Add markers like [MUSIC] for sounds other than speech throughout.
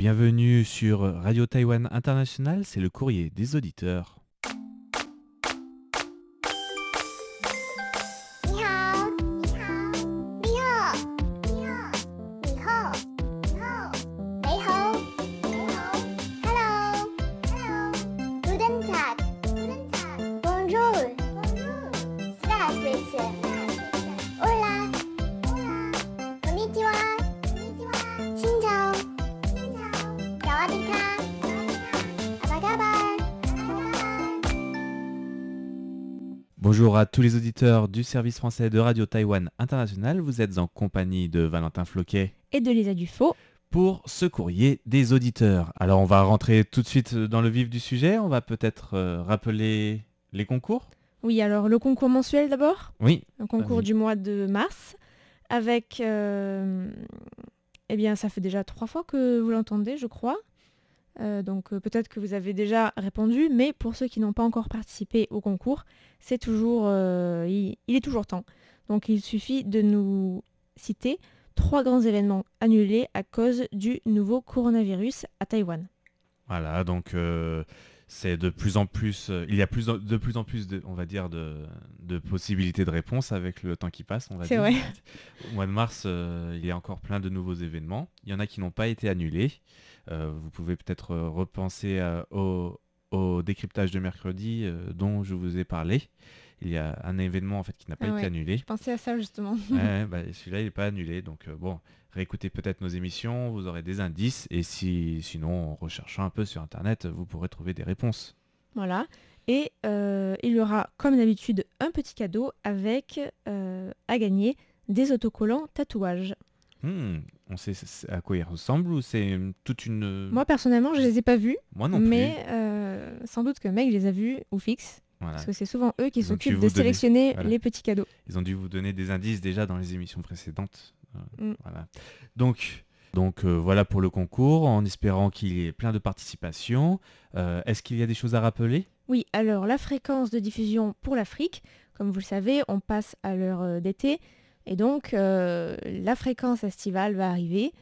Bienvenue sur Radio Taïwan International, c'est le courrier des auditeurs. Bonjour à tous les auditeurs du service français de Radio Taïwan International, vous êtes en compagnie de Valentin Floquet et de Lisa Dufaux. pour ce courrier des auditeurs. Alors on va rentrer tout de suite dans le vif du sujet, on va peut-être euh, rappeler les concours Oui, alors le concours mensuel d'abord, Oui, un concours du mois de mars, avec... euh, eh bien, ça fait déjà trois fois que vous l'entendez, je crois. Euh, donc euh, peut-être que vous avez déjà répondu, mais pour ceux qui n'ont pas encore participé au concours, c'est toujours, euh, il, est toujours temps. Donc il suffit de nous citer trois grands événements annulés à cause du nouveau coronavirus à Taïwan. voilà, donc c'est de plus en plus, euh, il y a plus de plus en plus, de, on va dire, de, de possibilités de réponse avec le temps qui passe, on va dire. vrai. Au mois de mars, euh, il y a encore plein de nouveaux événements. Il y en a qui n'ont pas été annulés. Euh, vous pouvez peut-être repenser à- au, au décryptage de mercredi dont je vous ai parlé. Il y a un événement en fait qui n'a pas Ah été ouais. annulé. Je pensais à ça justement. Ouais, [LAUGHS] bah, celui-là il n'est pas annulé. Donc euh, bon, réécoutez peut-être nos émissions, vous aurez des indices. Et si sinon en recherchant un peu sur internet, vous pourrez trouver des réponses. Voilà. Et euh, il y aura, comme d'habitude, un petit cadeau avec euh, à gagner des autocollants tatouages. Hmm, on sait à quoi ils ressemblent ou c'est toute une. Moi, personnellement, je les ai pas vus, Moi non plus. mais sans doute que Meg les a vus ou fixe, Voilà. parce que c'est souvent eux qui s'occupent de donner- sélectionner voilà. les petits cadeaux. Ils ont dû vous donner des indices déjà dans les émissions précédentes. Euh, Mm. Voilà. Donc, donc euh, voilà pour le concours, en espérant qu'il y ait plein de participation. Euh, Est-ce qu'il y a des choses à rappeler? Oui, alors la fréquence de diffusion pour l'Afrique, comme vous le savez, on passe à l'heure euh, d'été, et donc euh, la fréquence estivale va arriver.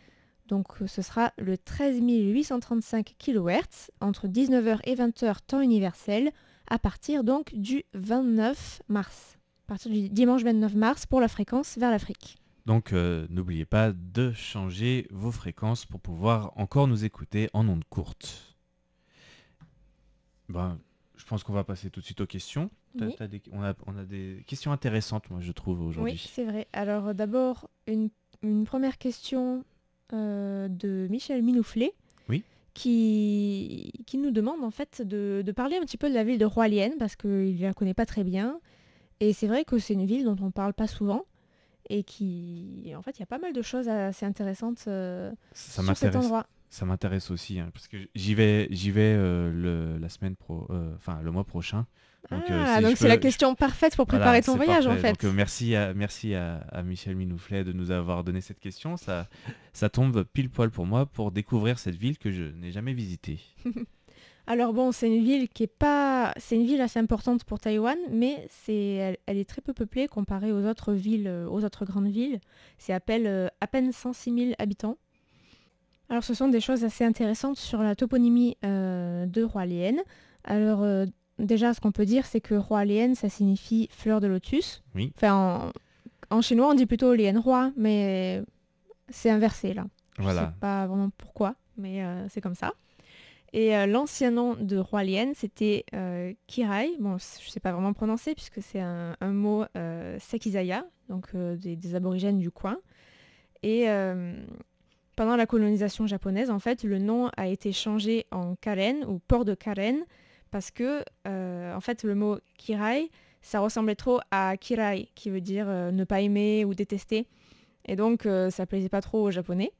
Donc ce sera le 13 835 kHz entre 19h et 20h temps universel à partir donc du 29 mars. À partir du dimanche 29 mars pour la fréquence vers l'Afrique. Donc euh, n'oubliez pas de changer vos fréquences pour pouvoir encore nous écouter en ondes courtes. Ben, je pense qu'on va passer tout de suite aux questions. Oui. t'as des- on, a, on a des questions intéressantes, moi je trouve, aujourd'hui. Oui, c'est vrai. Alors d'abord, une, une première question euh, de Michel Minouflet. Qui, qui nous demande en fait de, de parler un petit peu de la ville de Roilienne parce qu'il ne la connaît pas très bien. Et c'est vrai que c'est une ville dont on parle pas souvent et qui, en fait, il y a pas mal de choses assez intéressantes euh, Ça sur cet endroit. Ça m'intéresse aussi, hein, parce que j'y vais, j'y vais euh, le, la semaine pro, euh, le mois prochain. Donc, euh, ah, si donc je c'est la question parfaite pour Voilà, préparer ton voyage en fait. Donc, euh, merci à, merci à, à Michel Minouflet de nous avoir donné cette question. Ça, ça tombe pile poil pour moi pour découvrir cette ville que je n'ai jamais visitée. [LAUGHS] Alors bon, c'est une ville qui est pas, c'est une ville assez importante pour Taïwan, mais c'est, elle, elle est très peu peuplée comparée aux autres villes, euh, aux autres grandes villes. C'est à peine, euh, à peine 106 000 habitants. Alors ce sont des choses assez intéressantes sur la toponymie euh, de Hualien. Alors euh, déjà, ce qu'on peut dire, c'est que Hualien, ça signifie fleur de lotus. Oui. Enfin, en, en chinois, on dit plutôt Lien Roi, mais c'est inversé là. Je Voilà. sais pas vraiment pourquoi, mais euh, c'est comme ça. Et euh, l'ancien nom de roi Lien, c'était euh, Kirai. Bon, je sais pas vraiment prononcer puisque c'est un, un mot Sakizaya, donc des, des aborigènes du coin. Et pendant la colonisation japonaise, en fait, le nom a été changé en Karen ou port de Karen parce que, euh, en fait, le mot Kirai, ça ressemblait trop à Kirai, qui veut dire euh, ne pas aimer ou détester. Et donc, euh, ça plaisait pas trop aux Japonais.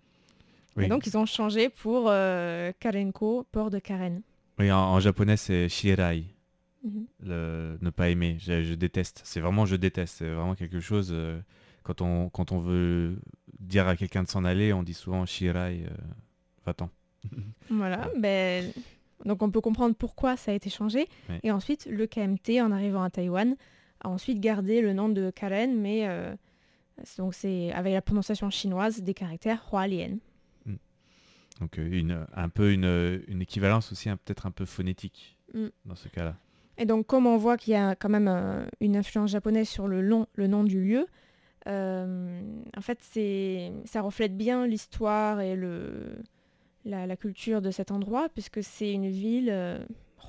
Oui. Et donc, ils ont changé pour euh, Karenko, port de Karen. Oui, en, en japonais c'est shirai, Mhm. le ne pas aimer. Je, je déteste. C'est vraiment je déteste. C'est vraiment quelque chose. quand on quand on veut dire à quelqu'un de s'en aller, on dit souvent shirai, va-t'en. Voilà, [LAUGHS] ben, donc on peut comprendre pourquoi ça a été changé. Et ensuite, le KMT, en arrivant à Taïwan, a ensuite gardé le nom de Karen, mais euh, donc c'est avec la prononciation chinoise des caractères hualien. Donc euh, une, un peu une, une équivalence aussi hein, peut-être un peu phonétique Mm. dans ce cas-là. Et donc, comme on voit qu'il y a quand même euh, une influence japonaise sur le, long- le nom du lieu, euh, en fait, c'est, ça reflète bien l'histoire et le, la, culture de cet endroit, puisque c'est une ville euh,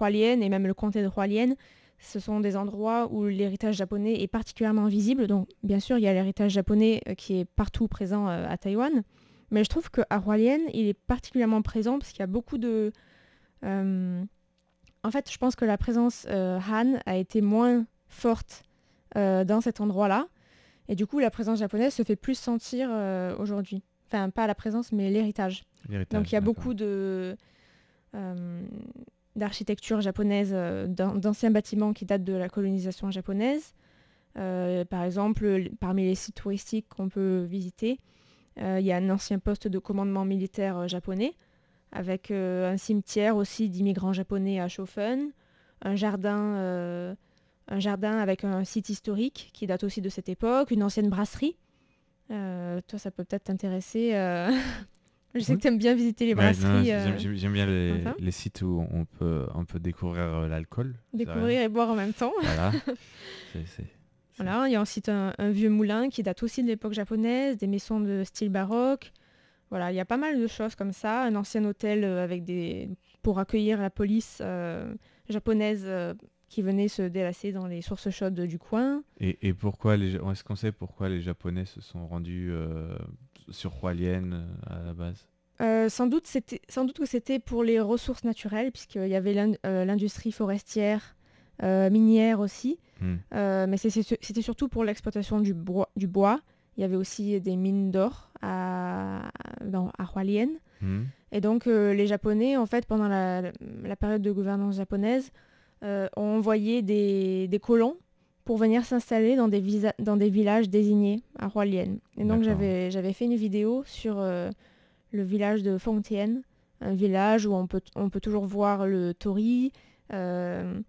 et même le comté de Hualien. Ce sont des endroits où l'héritage japonais est particulièrement visible. Donc, bien sûr, il y a l'héritage japonais euh, qui est partout présent euh, à Taïwan. Mais je trouve qu'à Hualien, il est particulièrement présent parce qu'il y a beaucoup de... euh, en fait, je pense que la présence Han a été moins forte dans cet endroit-là. Et du coup, la présence japonaise se fait plus sentir aujourd'hui. Enfin, pas la présence, mais l'héritage. Donc il y a beaucoup de euh, d'architecture japonaise, euh, d'an- d'anciens bâtiments qui datent de la colonisation japonaise. Euh, par exemple, parmi les sites touristiques qu'on peut visiter, euh, il y a un ancien poste de commandement militaire japonais, avec euh, un cimetière aussi d'immigrants japonais à Shofen, un jardin, un jardin avec un site historique qui date aussi de cette époque, une ancienne brasserie. Toi, ça peut peut-être t'intéresser. [LAUGHS] Je sais Oui. que tu aimes bien visiter les brasseries. j'aime- euh, j'aime bien les, enfin. les sites où on peut, on peut découvrir euh, l'alcool. découvrir et boire en même temps. Voilà. [LAUGHS] Voilà, il y a ensuite un, un vieux moulin qui date aussi de l'époque japonaise, des maisons de style baroque. Voilà, il y a pas mal de choses comme ça. Un ancien hôtel euh, avec des pour accueillir la police euh, japonaise euh, qui venait se délasser dans les sources chaudes du coin. Et, et pourquoi les est-ce qu'on sait pourquoi les Japonais se sont rendus euh, sur Hualien euh, à la base Euh, sans, doute c'était- sans doute que c'était pour les ressources naturelles, puisqu'il y avait euh, l'industrie forestière, euh, minière aussi. Hmm. Euh, mais c'était surtout pour l'exploitation du bois, du bois. Il y avait aussi des mines d'or à, dans- à Hualien. Hmm. Et donc les Japonais, en fait, pendant la, la période de gouvernance japonaise, ont envoyé des, des colons pour venir s'installer dans, des dans des villages désignés à Hualien. Et donc j'avais fait une vidéo sur euh, le village de Fengtian, un village où on peut, on peut toujours voir le tori, euh,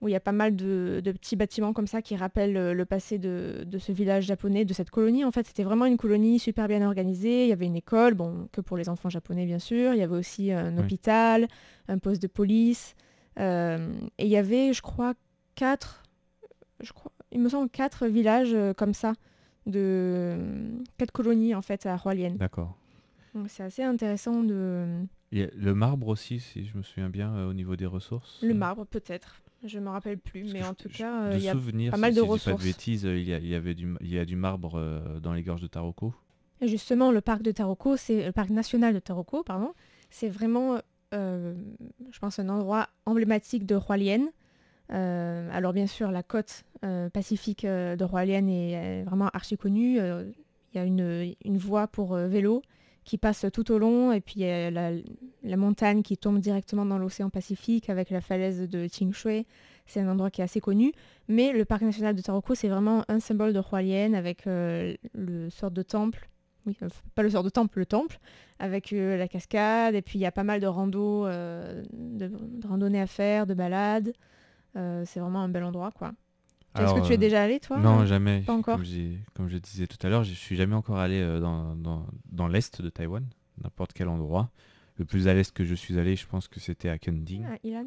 où il y a pas mal de, de petits bâtiments comme ça qui rappellent le, le passé de, de ce village japonais, de cette colonie. En fait, c'était vraiment une colonie super bien organisée. Il y avait une école, bon, que pour les enfants japonais, bien sûr. Il y avait aussi un Oui. hôpital, un poste de police. euh, et il y avait, je crois, quatre, je crois, il me semble, quatre villages euh, comme ça, de quatre colonies, en fait, à Hualien. D'accord. Donc c'est assez intéressant de... Le marbre aussi, si je me souviens bien, euh, au niveau des ressources. Le Euh, marbre, peut-être. Je me rappelle plus, parce mais en tout je- cas, euh, il y a souvenir, pas si- mal de si dis pas ressources. de bêtises, euh, il y, a, il y avait du, il y a du marbre euh, dans les gorges de Taroko. Et justement, le parc de Taroko, c'est le parc national de Taroko, pardon, c'est vraiment, euh, je pense, un endroit emblématique de Hualien. Euh, alors bien sûr, la côte euh, pacifique euh, de Hualien est vraiment archi connue. Il y a une, voie pour vélo qui passe tout au long, et puis il y a la, montagne qui tombe directement dans l'océan Pacifique avec la falaise de Qingshui. C'est un endroit qui est assez connu. Mais le parc national de Taroko, c'est vraiment un symbole de Hualien avec le sort de temple oui, pas le sort de temple, le temple, avec la cascade, et puis il y a pas mal de, de randonnées à faire, de balades. Euh, c'est vraiment un bel endroit, quoi. Est-ce que tu es euh, déjà allé, toi Non, euh jamais. pas encore Comme, je disais tout à l'heure, je suis jamais encore allé dans, dans, dans l'est de Taïwan, n'importe quel endroit. Le plus à l'est que je suis allé, je pense que c'était à Kenting. Ah, Ilan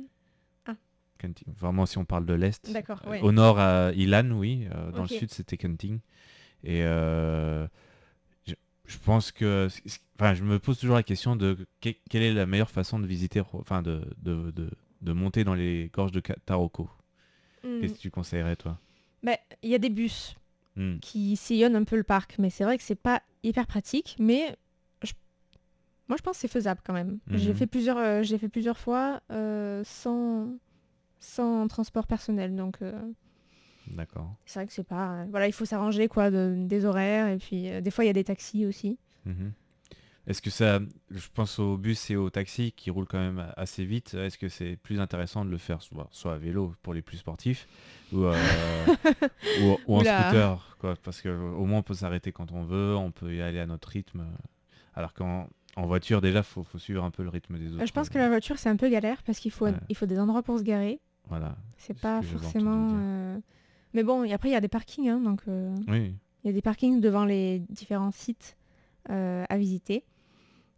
Kenting. Vraiment, si on parle de l'est. D'accord, ouais. Au nord, à Ilan, oui. dans le sud, c'était Kenting. Et euh, je, je pense que... Enfin, je me pose toujours la question de que- quelle est la meilleure façon de visiter, enfin, de, de, de, de monter dans les gorges de Taroko. Hmm. Qu'est-ce que tu conseillerais, toi? Bah, Il y a des bus Hmm. qui sillonnent un peu le parc, mais c'est vrai que c'est pas hyper pratique, mais je- moi je pense que c'est faisable quand même. J'ai Mhm. fait plusieurs, euh, j'ai fait plusieurs fois euh, sans, sans transport personnel, donc euh, D'accord. c'est vrai que c'est pas... voilà, il faut s'arranger quoi, de- des horaires, et puis des fois il y a des taxis aussi. Est-ce que ça, je pense aux bus et aux taxis qui roulent quand même assez vite, est-ce que c'est plus intéressant de le faire soit, soit à vélo pour les plus sportifs ou, euh, [LAUGHS] ou, ou en Oula. scooter quoi, Parce qu'au moins on peut s'arrêter quand on veut, on peut y aller à notre rythme. Alors qu'en en voiture déjà, faut, faut suivre un peu le rythme des autres. Euh, Je pense que la voiture c'est un peu galère parce qu'il faut, Ouais. il faut des endroits pour se garer. Voilà. C'est C'est ce pas forcément... euh, Mais bon, et après il y a des parkings, hein, donc euh, Oui. il y a des parkings devant les différents sites euh, à visiter.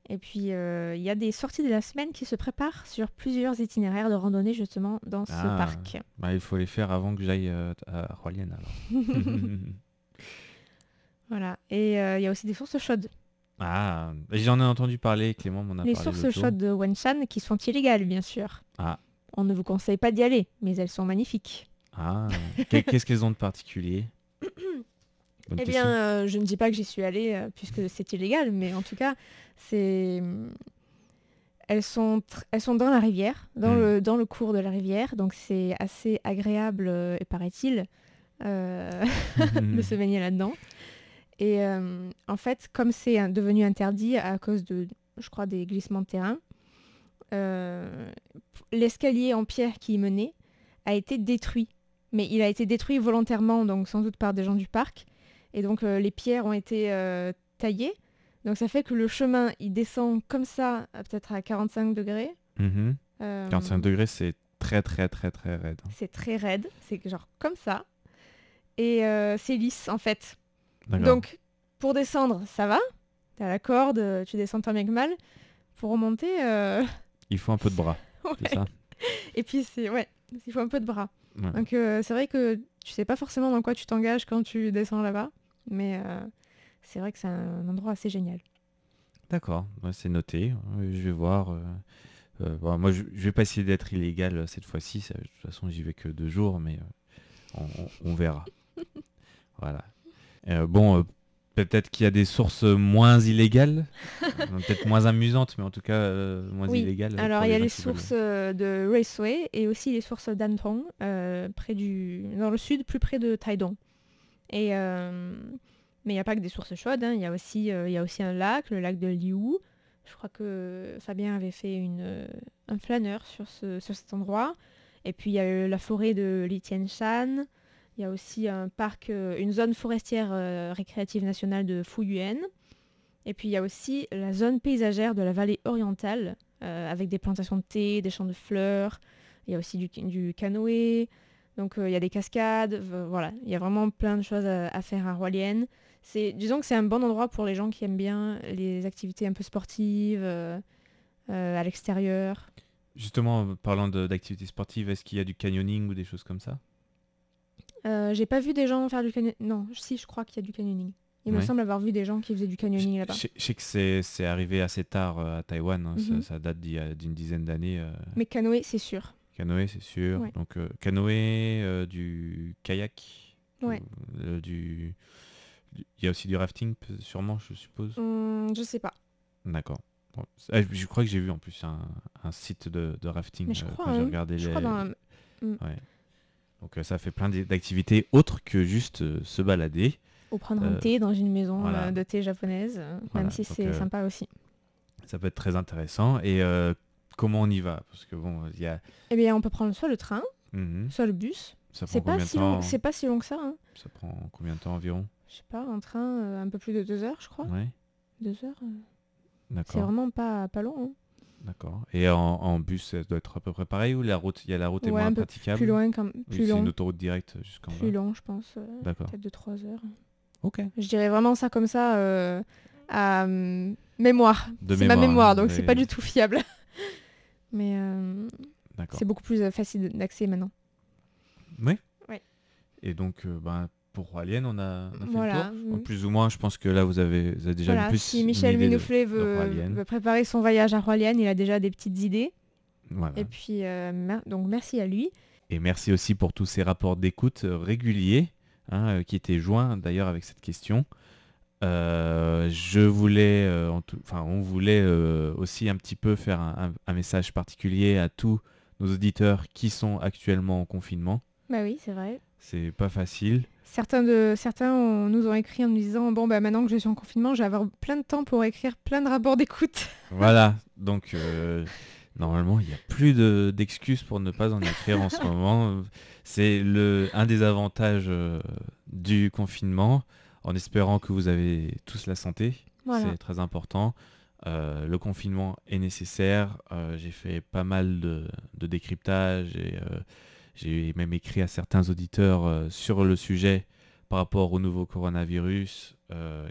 Et puis, euh, il y a des sorties de la semaine qui se préparent sur plusieurs itinéraires de randonnée justement dans ce Ah. parc. Bah, il faut les faire avant que j'aille euh, à Roilienne alors. [LAUGHS] [LAUGHS] Voilà. Et euh, il y a aussi des sources chaudes. ah, j'en ai entendu parler, Clément m'en a Les parlé. sources chaudes de Wenshan qui sont illégales, bien sûr. Ah. On ne vous conseille pas d'y aller, mais elles sont magnifiques. Ah, qu'est- qu'est-ce qu'elles ont de particulier? Bonne Eh question. bien, euh, je ne dis pas que j'y suis allée euh, puisque c'est illégal, mais en tout cas, c'est elles sont tr- elles sont dans la rivière, dans Hmm. le dans le cours de la rivière, donc c'est assez agréable, euh, paraît-il, euh, [LAUGHS] de se baigner là-dedans. Et euh, en fait, comme c'est devenu interdit à cause de, je crois, des glissements de terrain, l'escalier en pierre qui y menait a été détruit. Mais il a été détruit volontairement, donc sans doute par des gens du parc. Et donc euh, les pierres ont été euh, taillées. Donc ça fait que le chemin, il descend comme ça, peut-être à 45 degrés. Mhm. Euh, 45 degrés, c'est très très très très raide. C'est très raide, c'est genre comme ça. Et euh, c'est lisse en fait. Donc, pour descendre, ça va. T'as la corde, euh, tu descends tant bien que mal. Pour remonter, euh, [LAUGHS] Il faut un peu de bras, ouais. c'est ça? Et puis, c'est ouais, il faut un peu de bras. Ouais. Donc, euh, c'est vrai que tu sais pas forcément dans quoi tu t'engages quand tu descends là-bas. Mais euh, c'est vrai que c'est un endroit assez génial. D'accord, ouais, c'est noté. Euh, Je vais voir. euh, bon, moi, je, je vais pas essayer d'être illégal cette fois-ci. De toute façon, j'y vais que deux jours, mais euh, on, verra. [LAUGHS] voilà. Euh, bon, peut-être qu'il y a des sources moins illégales, [LAUGHS] peut-être moins amusantes, mais en tout cas moins Oui, illégales. Alors, il y a les sources de Raceway et aussi les sources d'Antong, près du... dans le sud, plus près de Taidong. Et, euh, Mais il n'y a pas que des sources chaudes, hein. il y, a aussi, euh, y a aussi un lac, le lac de Liu. Je crois que Fabien avait fait une, euh, un flâneur sur, ce, sur cet endroit. Et puis il y a la forêt de Litianshan. Il y a aussi un parc, une zone forestière récréative nationale de Fuyuan. Et puis il y a aussi la zone paysagère de la vallée orientale, avec des plantations de thé, des champs de fleurs. Il y a aussi du canoë. Donc euh, il y a des cascades. voilà, il y a vraiment plein de choses à, à faire à Roilienne. C'est, disons que c'est un bon endroit pour les gens qui aiment bien les activités un peu sportives, euh, euh, à l'extérieur. Justement, parlant d'activités sportives, est-ce qu'il y a du canyoning ou des choses comme ça? Euh, j'ai pas vu des gens faire du canyoning. Non, si, je crois qu'il y a du canyoning. Il me semble avoir vu des gens qui faisaient du canyoning là-bas. Je sais que c'est c'est arrivé assez tard euh, à Taïwan, hein, ça- Mhm. ça, date d'il y a- d'une dizaine d'années. euh, Mais canoë, c'est sûr. Canoë, c'est sûr. Ouais. Donc euh, canoë, euh, du kayak, Ouais. euh, du... du- Il y a aussi du rafting, sûrement, je suppose. Hum, je sais pas. D'accord. Bon, ah, je crois que j'ai vu en plus un, un site de, de rafting Mais je crois, quand j'ai hein. regardé Je les... crois dans Ouais. Donc ça fait plein d'activités autres que juste se balader. Ou prendre un thé dans une maison voilà. de thé japonaise, Voilà, même si c'est sympa aussi. Ça peut être très intéressant. Et comment on y va? Parce que bon, il y a... Eh bien, on peut prendre soit le train, Mhm. soit le bus. C'est pas, si long, c'est pas si long que ça. hein. Ça prend combien de temps environ? Je sais pas, un train euh, un peu plus de deux heures, je crois. Ouais, Deux heures, euh, c'est vraiment pas, pas long. hein. D'accord. Et en, en bus, ça doit être à peu près pareil ou la route, il y a la route est Ouais, moins un peu praticable? Plus loin, quand... Oui, plus c'est une autoroute directe jusqu'en plus long, je pense. euh, D'accord. Peut-être de trois heures. Ok. Je dirais vraiment ça comme ça à hum, mémoire. De C'est ma mémoire, donc c'est pas du tout fiable. Mais euh, c'est beaucoup plus euh, facile d'accès maintenant. Oui. Ouais. Et donc, euh, ben, pour Alien, on a, on a fait Voilà. le tour. Mm. plus ou moins, je pense que là, vous avez, vous avez déjà Voilà, plus si Michel Minouflet veut, préparer son voyage à Roilienne, il a déjà des petites idées. Voilà. Et puis, mer- donc merci à lui. Et merci aussi pour tous ces rapports d'écoute réguliers hein, qui étaient joints d'ailleurs avec cette question. Euh, je voulais, euh, en tout- enfin, on voulait euh, aussi un petit peu faire un, un- un message particulier à tous nos auditeurs qui sont actuellement en confinement. Bah oui, c'est vrai. C'est pas facile. Certains, de, certains ont- nous ont écrit en nous disant Bon, bah maintenant que je suis en confinement, je vais avoir plein de temps pour écrire plein de rapports d'écoute. [LAUGHS] Voilà, donc normalement il n'y a plus de- d'excuses pour ne pas en écrire en ce [LAUGHS] moment. C'est un des avantages du confinement, en espérant que vous avez tous la santé. Voilà. C'est très important. Euh, le confinement est nécessaire. Euh, j'ai fait pas mal de, de décryptage et euh, j'ai même écrit à certains auditeurs sur le sujet par rapport au nouveau coronavirus,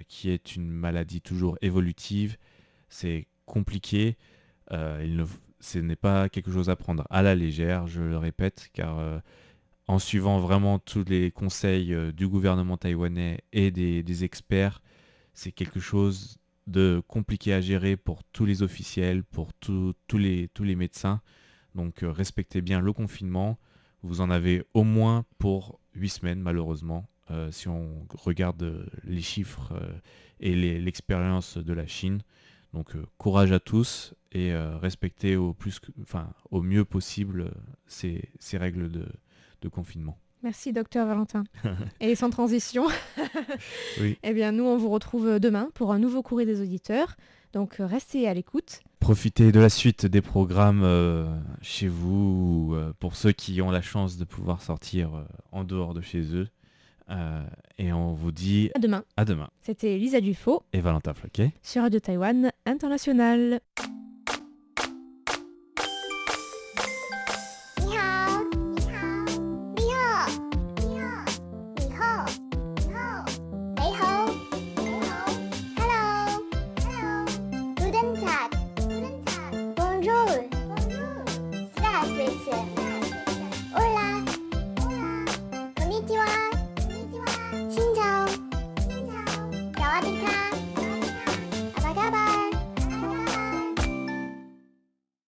qui est une maladie toujours évolutive. C'est compliqué, il ne- ce n'est pas quelque chose à prendre à la légère, je le répète, car en suivant vraiment tous les conseils euh, du gouvernement taïwanais et des, experts, c'est quelque chose de compliqué à gérer pour tous les officiels, pour tous les, tous les médecins. Donc euh, respectez bien le confinement. Vous en avez au moins pour 8 semaines malheureusement, euh, si on regarde les chiffres et l'expérience de la Chine. Donc courage à tous et respectez au, plus enfin, au mieux possible ces règles de, de confinement. Merci, docteur Valentin. [LAUGHS] Et sans transition, [LAUGHS] Oui. eh bien, nous, on vous retrouve demain pour un nouveau courrier des auditeurs. Donc, euh, restez à l'écoute. Profitez de la suite des programmes euh, chez vous, ou, euh, pour ceux qui ont la chance de pouvoir sortir euh, en dehors de chez eux. Et on vous dit À demain. à demain. C'était Lisa Dufaux Et Valentin Floquet. sur Radio Taïwan International.